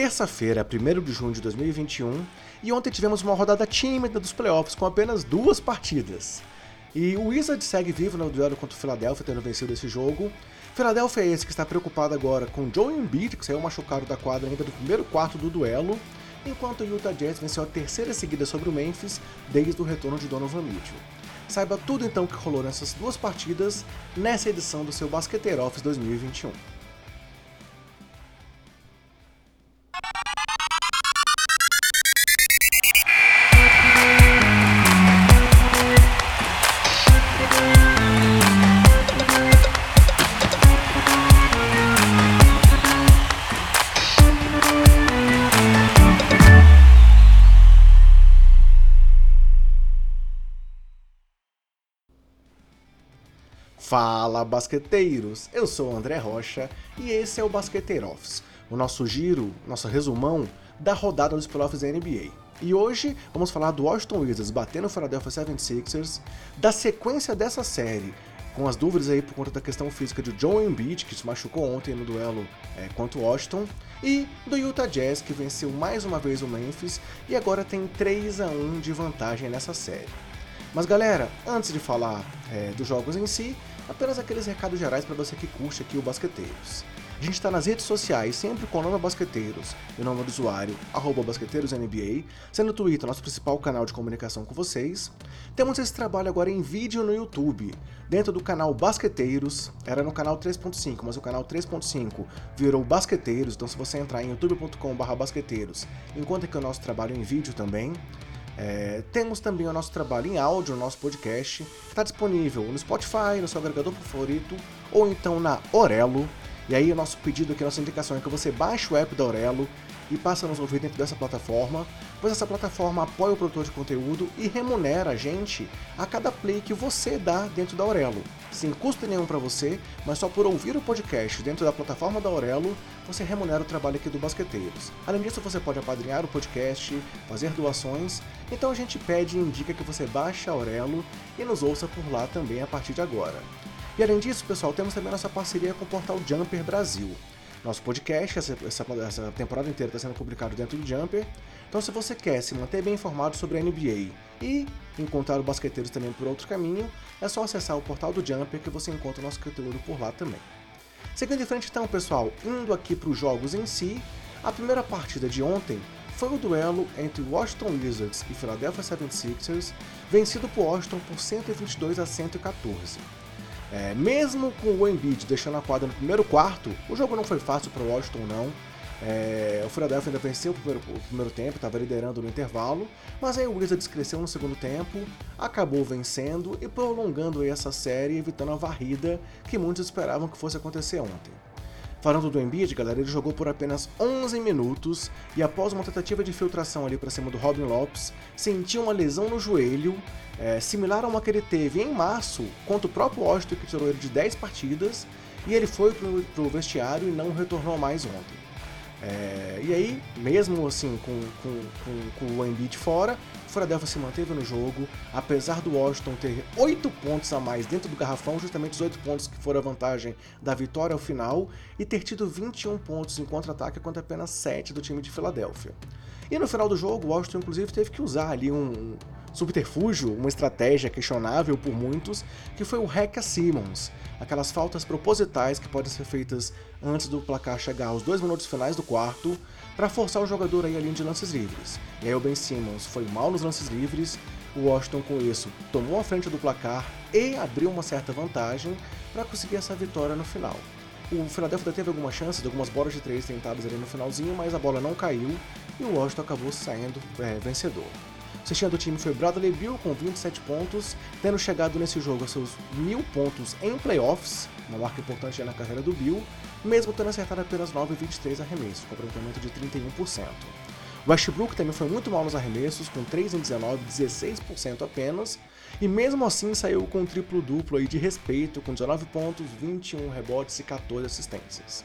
terça-feira, 1 de junho de 2021, e ontem tivemos uma rodada tímida dos playoffs com apenas duas partidas. E o Wizard segue vivo no duelo contra o Philadelphia, tendo vencido esse jogo. Philadelphia é esse que está preocupado agora com Joe Embiid, que saiu machucado da quadra ainda no primeiro quarto do duelo, enquanto o Utah Jazz venceu a terceira seguida sobre o Memphis desde o retorno de Donovan Mitchell. Saiba tudo então que rolou nessas duas partidas nessa edição do seu Basqueteiro Office 2021. Fala basqueteiros, eu sou o André Rocha e esse é o Basqueteiro Office, o nosso giro, nosso resumão da rodada dos playoffs da NBA. E hoje vamos falar do Washington Wizards batendo o Philadelphia 76ers, da sequência dessa série, com as dúvidas aí por conta da questão física de Joe Embiid, que se machucou ontem no duelo é, contra o Washington, e do Utah Jazz, que venceu mais uma vez o Memphis e agora tem 3 a 1 de vantagem nessa série. Mas galera, antes de falar é, dos jogos em si, Apenas aqueles recados gerais para você que curte aqui o Basqueteiros. A gente está nas redes sociais, sempre com o nome Basqueteiros e o nome do usuário, arroba BasqueteirosNBA, sendo o Twitter nosso principal canal de comunicação com vocês. Temos esse trabalho agora em vídeo no YouTube, dentro do canal Basqueteiros, era no canal 3.5, mas o canal 3.5 virou Basqueteiros, então se você entrar em youtube.com.br basqueteiros, encontra que o nosso trabalho em vídeo também. É, temos também o nosso trabalho em áudio, o nosso podcast. Está disponível no Spotify, no seu agregador favorito, ou então na Orelo. E aí o nosso pedido aqui, a nossa indicação é que você baixe o app da Orelo e passe a nos ouvir dentro dessa plataforma, pois essa plataforma apoia o produtor de conteúdo e remunera a gente a cada play que você dá dentro da Aurelo. Sem custo nenhum para você, mas só por ouvir o podcast dentro da plataforma da Aurelo, você remunera o trabalho aqui do Basqueteiros. Além disso, você pode apadrinhar o podcast, fazer doações, então a gente pede e indica que você baixe a Aurelo e nos ouça por lá também a partir de agora. E além disso, pessoal, temos também nossa parceria com o portal Jumper Brasil. Nosso podcast, essa, essa, essa temporada inteira está sendo publicado dentro do Jumper. Então, se você quer se manter bem informado sobre a NBA e encontrar o basqueteiros também por outro caminho, é só acessar o portal do Jumper que você encontra o nosso conteúdo por lá também. Seguindo em frente, então, pessoal, indo aqui para os jogos em si, a primeira partida de ontem foi o duelo entre Washington Wizards e Philadelphia 76ers, vencido por Washington por 122 a 114. É, mesmo com o Embiid deixando a quadra no primeiro quarto, o jogo não foi fácil para o Washington não. É, o Philadelphia ainda venceu o primeiro, o primeiro tempo, estava liderando no intervalo, mas aí o Wizards cresceu no segundo tempo, acabou vencendo e prolongando essa série, evitando a varrida que muitos esperavam que fosse acontecer ontem. Falando do Embiid, galera, ele jogou por apenas 11 minutos e após uma tentativa de filtração ali para cima do Robin Lopes, sentiu uma lesão no joelho, é, similar a uma que ele teve em março contra o próprio Washington, que tirou ele de 10 partidas, e ele foi para o vestiário e não retornou mais ontem. É, e aí, mesmo assim, com, com, com, com o Embiid fora, Philadelphia se manteve no jogo, apesar do Washington ter 8 pontos a mais dentro do garrafão, justamente os 8 pontos que foram a vantagem da vitória ao final, e ter tido 21 pontos em contra-ataque contra apenas 7 do time de Filadélfia. E no final do jogo, o Washington inclusive teve que usar ali um subterfúgio, uma estratégia questionável por muitos, que foi o hack a Simmons, aquelas faltas propositais que podem ser feitas antes do placar chegar aos dois minutos finais do quarto, para forçar o jogador aí a linha de lances livres. E aí o Ben Simmons foi mal nos lances livres, o Washington com isso tomou a frente do placar e abriu uma certa vantagem para conseguir essa vitória no final. O Philadelphia teve algumas chances, algumas bolas de três tentadas ali no finalzinho, mas a bola não caiu e o Washington acabou saindo é, vencedor. O cestinha do time foi Bradley Bill com 27 pontos, tendo chegado nesse jogo a seus mil pontos em playoffs, uma marca importante na carreira do Bill, mesmo tendo acertado apenas 9,23 arremessos, com aproveitamento de 31%. Westbrook também foi muito mal nos arremessos, com 3 em 19, 16% apenas, e mesmo assim saiu com um triplo-duplo aí de respeito, com 19 pontos, 21 rebotes e 14 assistências.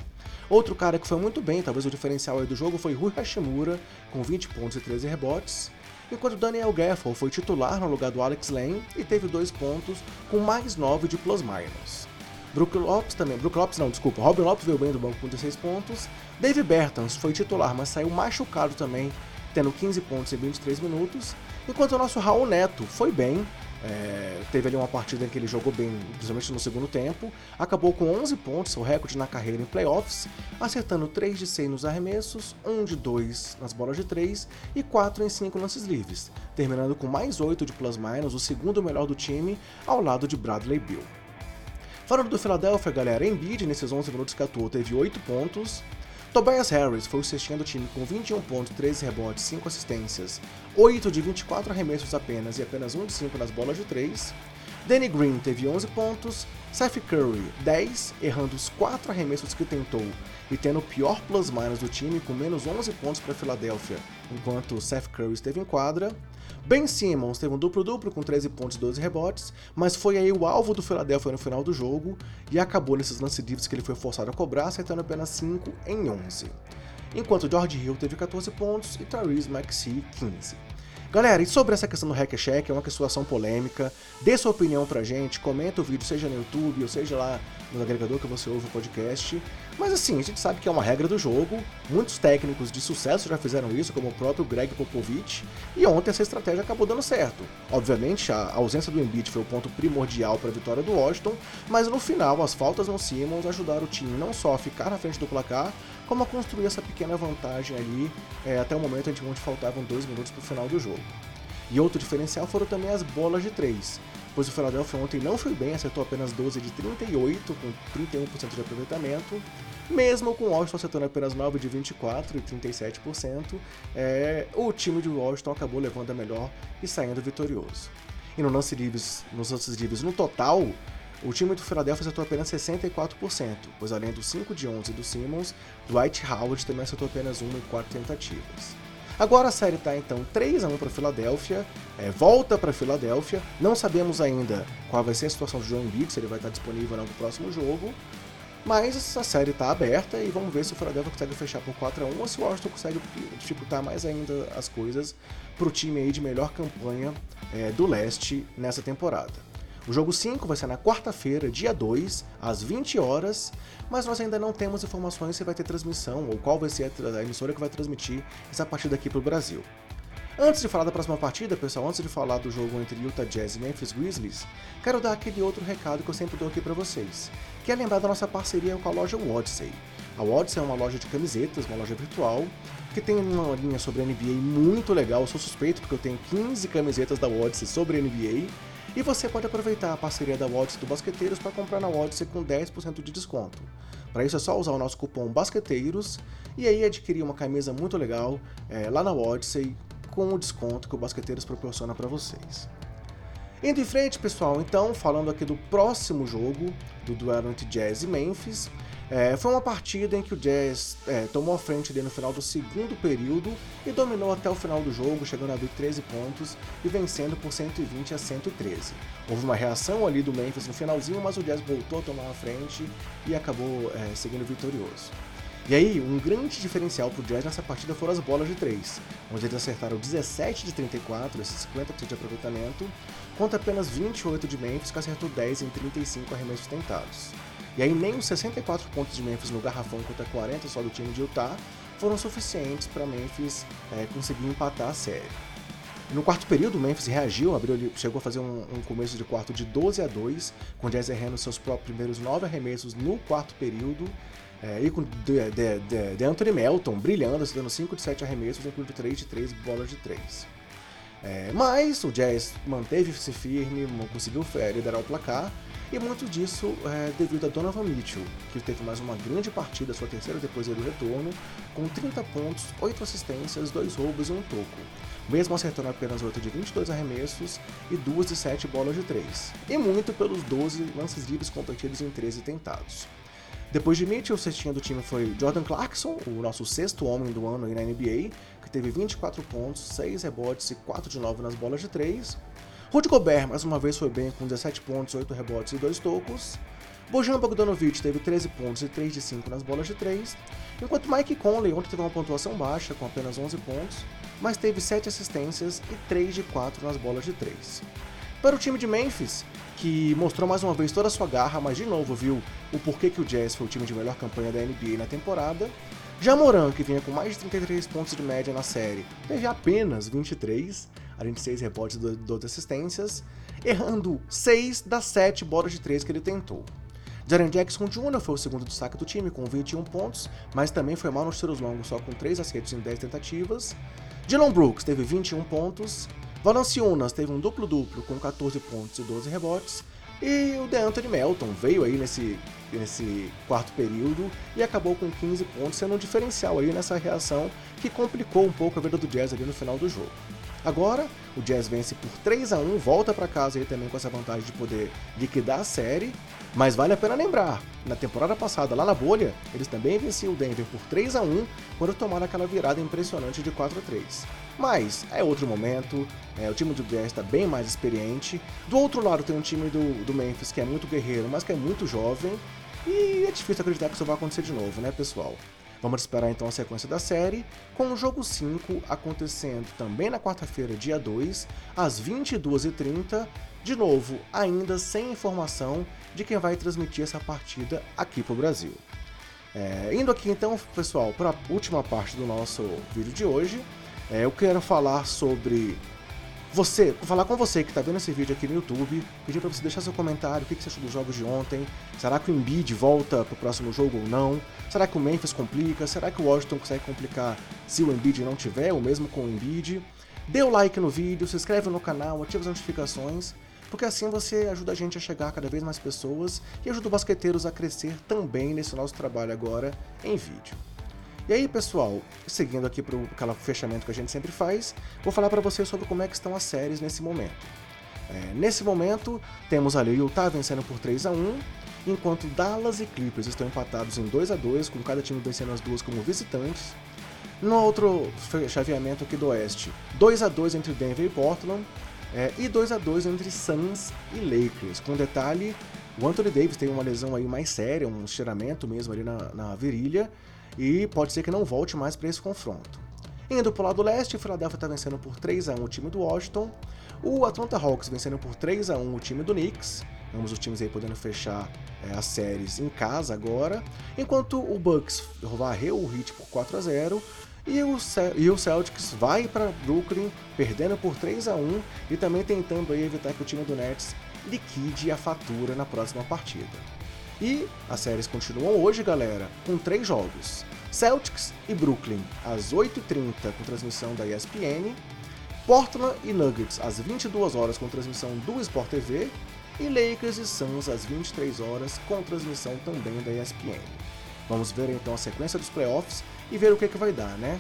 Outro cara que foi muito bem, talvez o diferencial aí do jogo, foi Rui Hashimura, com 20 pontos e 13 rebotes, enquanto Daniel Gaffel foi titular no lugar do Alex Lane e teve 2 pontos, com mais 9 de plus-minus. Brook Lopes também, Brook Lopes não, desculpa, Robin Lopes veio bem do banco com 16 pontos. Dave Bertans foi titular, mas saiu machucado também, tendo 15 pontos em 23 minutos. Enquanto o nosso Raul Neto foi bem, é, teve ali uma partida em que ele jogou bem, principalmente no segundo tempo, acabou com 11 pontos, seu recorde na carreira em playoffs, acertando 3 de 6 nos arremessos, 1 de 2 nas bolas de 3 e 4 em 5 lances livres, terminando com mais 8 de plus-minus, o segundo melhor do time, ao lado de Bradley Bill. Falando do Philadelphia, galera, Embiid nesses 11 minutos que atuou teve 8 pontos, Tobias Harris foi o cestinha do time com 21 pontos, 13 rebotes, 5 assistências, 8 de 24 arremessos apenas e apenas 1 de 5 nas bolas de 3. Danny Green teve 11 pontos, Seth Curry 10, errando os 4 arremessos que tentou e tendo o pior plus-minus do time com menos 11 pontos para Filadélfia, enquanto Seth Curry esteve em quadra. Ben Simmons teve um duplo-duplo com 13 pontos e 12 rebotes, mas foi aí o alvo do Philadelphia no final do jogo e acabou nesses lance livres que ele foi forçado a cobrar, acertando apenas 5 em 11. Enquanto George Hill teve 14 pontos e Tyrese Maxey 15. Galera, e sobre essa questão do hack check, é uma situação polêmica. Dê sua opinião pra gente, comenta o vídeo, seja no YouTube ou seja lá no agregador que você ouve o podcast. Mas assim, a gente sabe que é uma regra do jogo. Muitos técnicos de sucesso já fizeram isso, como o próprio Greg Popovich, e ontem essa estratégia acabou dando certo. Obviamente, a ausência do Embiid foi o ponto primordial para a vitória do Washington, mas no final as faltas no Simmons ajudaram o time não só a ficar na frente do placar, como a construir essa pequena vantagem ali é, até o momento onde faltavam dois minutos para o final do jogo. E outro diferencial foram também as bolas de três, pois o Philadelphia ontem não foi bem, acertou apenas 12 de 38, com 31% de aproveitamento, mesmo com o Washington acertando apenas 9 de 24 e 37%, é, o time de Washington acabou levando a melhor e saindo vitorioso. E no lance livres, nos lances livres no total, o time do Philadelphia acertou apenas 64%, pois além dos 5 de 11 do Simmons, Dwight Howard também acertou apenas 1 em 4 tentativas. Agora a série está então 3 a 1 para Filadélfia, é, volta para Filadélfia. Não sabemos ainda qual vai ser a situação do João Embiid, se ele vai estar disponível não para o próximo jogo. Mas a série está aberta e vamos ver se o Philadelphia consegue fechar por 4 a 1 ou se o Washington consegue dificultar mais ainda as coisas para o time aí de melhor campanha é, do leste nessa temporada. O jogo 5 vai ser na quarta-feira, dia 2, às 20 horas, mas nós ainda não temos informações se vai ter transmissão ou qual vai ser a emissora que vai transmitir essa partida aqui para o Brasil. Antes de falar da próxima partida, pessoal, antes de falar do jogo entre Utah Jazz e Memphis Grizzlies, quero dar aquele outro recado que eu sempre dou aqui para vocês, que é lembrar da nossa parceria com a loja Odyssey. A Odyssey é uma loja de camisetas, uma loja virtual, que tem uma linha sobre NBA muito legal. Eu sou suspeito porque eu tenho 15 camisetas da Odyssey sobre NBA e você pode aproveitar a parceria da Odyssey do Basqueteiros para comprar na Odyssey com 10% de desconto. Para isso é só usar o nosso cupom Basqueteiros e aí adquirir uma camisa muito legal é, lá na Odyssey com o desconto que o Basqueteiros proporciona para vocês. Indo em frente, pessoal, então, falando aqui do próximo jogo, do duelo entre Jazz e Memphis, é, foi uma partida em que o Jazz é, tomou a frente no final do segundo período e dominou até o final do jogo, chegando a abrir 13 pontos e vencendo por 120 a 113. Houve uma reação ali do Memphis no finalzinho, mas o Jazz voltou a tomar a frente e acabou é, seguindo vitorioso. E aí, um grande diferencial para o Jazz nessa partida foram as bolas de 3, onde eles acertaram 17 de 34, esse 50% de aproveitamento, contra apenas 28 de Memphis, que acertou 10 em 35 arremessos tentados. E aí nem os 64 pontos de Memphis no garrafão contra 40 só do time de Utah foram suficientes para Memphis é, conseguir empatar a série. No quarto período, o Memphis reagiu, abriu, chegou a fazer um, um, começo de quarto de 12 a 2, com Jazz errando seus próprios primeiros 9 arremessos no quarto período, é, e com de, de, de, de Anthony Melton brilhando, dando 5 de 7 arremessos, incluindo 3 de 3 bolas de 3. É, mas o Jazz manteve-se firme, conseguiu é, liderar o placar, e muito disso é devido a Donovan Mitchell, que teve mais uma grande partida, sua terceira depois do retorno, com 30 pontos, 8 assistências, 2 roubos e um toco, mesmo acertando apenas 8 de 22 arremessos e 2 de 7 bolas de 3, e muito pelos 12 lances livres competidos em 13 tentados. Depois de Mitchell, o cestinha do time foi Jordan Clarkson, o nosso sexto homem do ano na NBA, que teve 24 pontos, 6 rebotes e 4 de 9 nas bolas de 3. Rudy Gobert, mais uma vez, foi bem com 17 pontos, 8 rebotes e 2 tocos. Bojan Bogdanovic teve 13 pontos e 3 de 5 nas bolas de 3, enquanto Mike Conley ontem teve uma pontuação baixa, com apenas 11 pontos, mas teve 7 assistências e 3 de 4 nas bolas de 3. Para o time de Memphis, que mostrou mais uma vez toda a sua garra, mas de novo viu o porquê que o Jazz foi o time de melhor campanha da NBA na temporada. Já Moran, que vinha com mais de 33 pontos de média na série, teve apenas 23, além de 6 rebotes e 12 assistências, errando 6 das 7 bolas de 3 que ele tentou. Jaren Jackson Jr. foi o segundo destaque do time com 21 pontos, mas também foi mal nos tiros longos, só com 3 acertos em 10 tentativas. Dylan Brooks teve 21 pontos, Valanciunas teve um duplo-duplo com 14 pontos e 12 rebotes, e o DeAnthony Melton veio aí nesse, nesse quarto período e acabou com 15 pontos, sendo um diferencial aí nessa reação que complicou um pouco a vida do Jazz ali no final do jogo. Agora, o Jazz vence por 3 a 1 volta para casa aí também com essa vantagem de poder liquidar a série. Mas vale a pena lembrar, na temporada passada, lá na bolha, eles também venciam o Denver por 3 a 1 quando tomaram aquela virada impressionante de 4 a 3 Mas é outro momento, é, o time do Jazz está bem mais experiente. Do outro lado tem um time do, do Memphis que é muito guerreiro, mas que é muito jovem. E é difícil acreditar que isso vai acontecer de novo, né, pessoal? Vamos esperar então a sequência da série, com o jogo 5 acontecendo também na quarta-feira, dia 2, às 22h30, de novo, ainda sem informação de quem vai transmitir essa partida aqui para o Brasil. É, indo aqui então, pessoal, para a última parte do nosso vídeo de hoje, é, eu quero falar sobre você, falar com você que está vendo esse vídeo aqui no YouTube, pedir para você deixar seu comentário, o que você achou dos jogos de ontem, será que o Embiid volta para o próximo jogo ou não, será que o Memphis complica, será que o Washington consegue complicar se o Embiid não tiver, ou mesmo com o Embiid. Dê o like no vídeo, se inscreve no canal, ative as notificações, porque assim você ajuda a gente a chegar a cada vez mais pessoas e ajuda os basqueteiros a crescer também nesse nosso trabalho agora em vídeo. E aí, pessoal, seguindo aqui para o fechamento que a gente sempre faz, vou falar para vocês sobre como é que estão as séries nesse momento. É, nesse momento, temos ali o Utah vencendo por 3 a 1 enquanto Dallas e Clippers estão empatados em 2 a 2 com cada time vencendo as duas como visitantes. No outro chaveamento aqui do Oeste, 2 a 2 entre Denver e Portland, é, e 2 a 2 entre Suns e Lakers. Com detalhe, o Anthony Davis tem uma lesão aí mais séria, um estiramento mesmo ali na, na virilha, e pode ser que não volte mais para esse confronto. Indo para o lado leste, o Philadelphia está vencendo por 3 a 1 o time do Washington, o Atlanta Hawks vencendo por 3 a 1 o time do Knicks, ambos os times aí podendo fechar é, as séries em casa agora, enquanto o Bucks varreu o Heat por 4 a 0 e o, e o Celtics vai para Brooklyn perdendo por 3 a 1 e também tentando aí evitar que o time do Nets liquide a fatura na próxima partida. E as séries continuam hoje, galera, com três jogos. Celtics e Brooklyn, às 8h30, com transmissão da ESPN. Portland e Nuggets, às 22 horas com transmissão do Sport TV. E Lakers e Suns, às 23 horas, com transmissão também da ESPN. Vamos ver então a sequência dos playoffs e ver o que, que vai dar, né?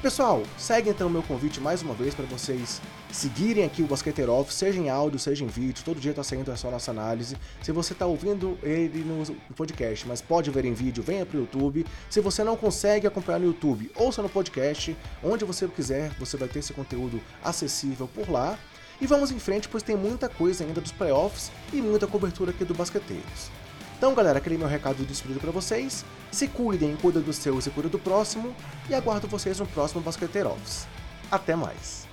Pessoal, segue então o meu convite mais uma vez para vocês seguirem aqui o Basqueteer Off, seja em áudio, seja em vídeo, todo dia está saindo essa nossa análise. Se você está ouvindo ele no podcast, mas pode ver em vídeo, venha para o YouTube. Se você não consegue acompanhar no YouTube, ouça no podcast, onde você quiser, você vai ter esse conteúdo acessível por lá. E vamos em frente, pois tem muita coisa ainda dos playoffs e muita cobertura aqui do Basqueteiros. Então, galera, aquele meu recado de despedido para vocês. Se cuidem, cuida dos seus e cuida do próximo. E aguardo vocês no próximo Basqueteiro Office. Até mais!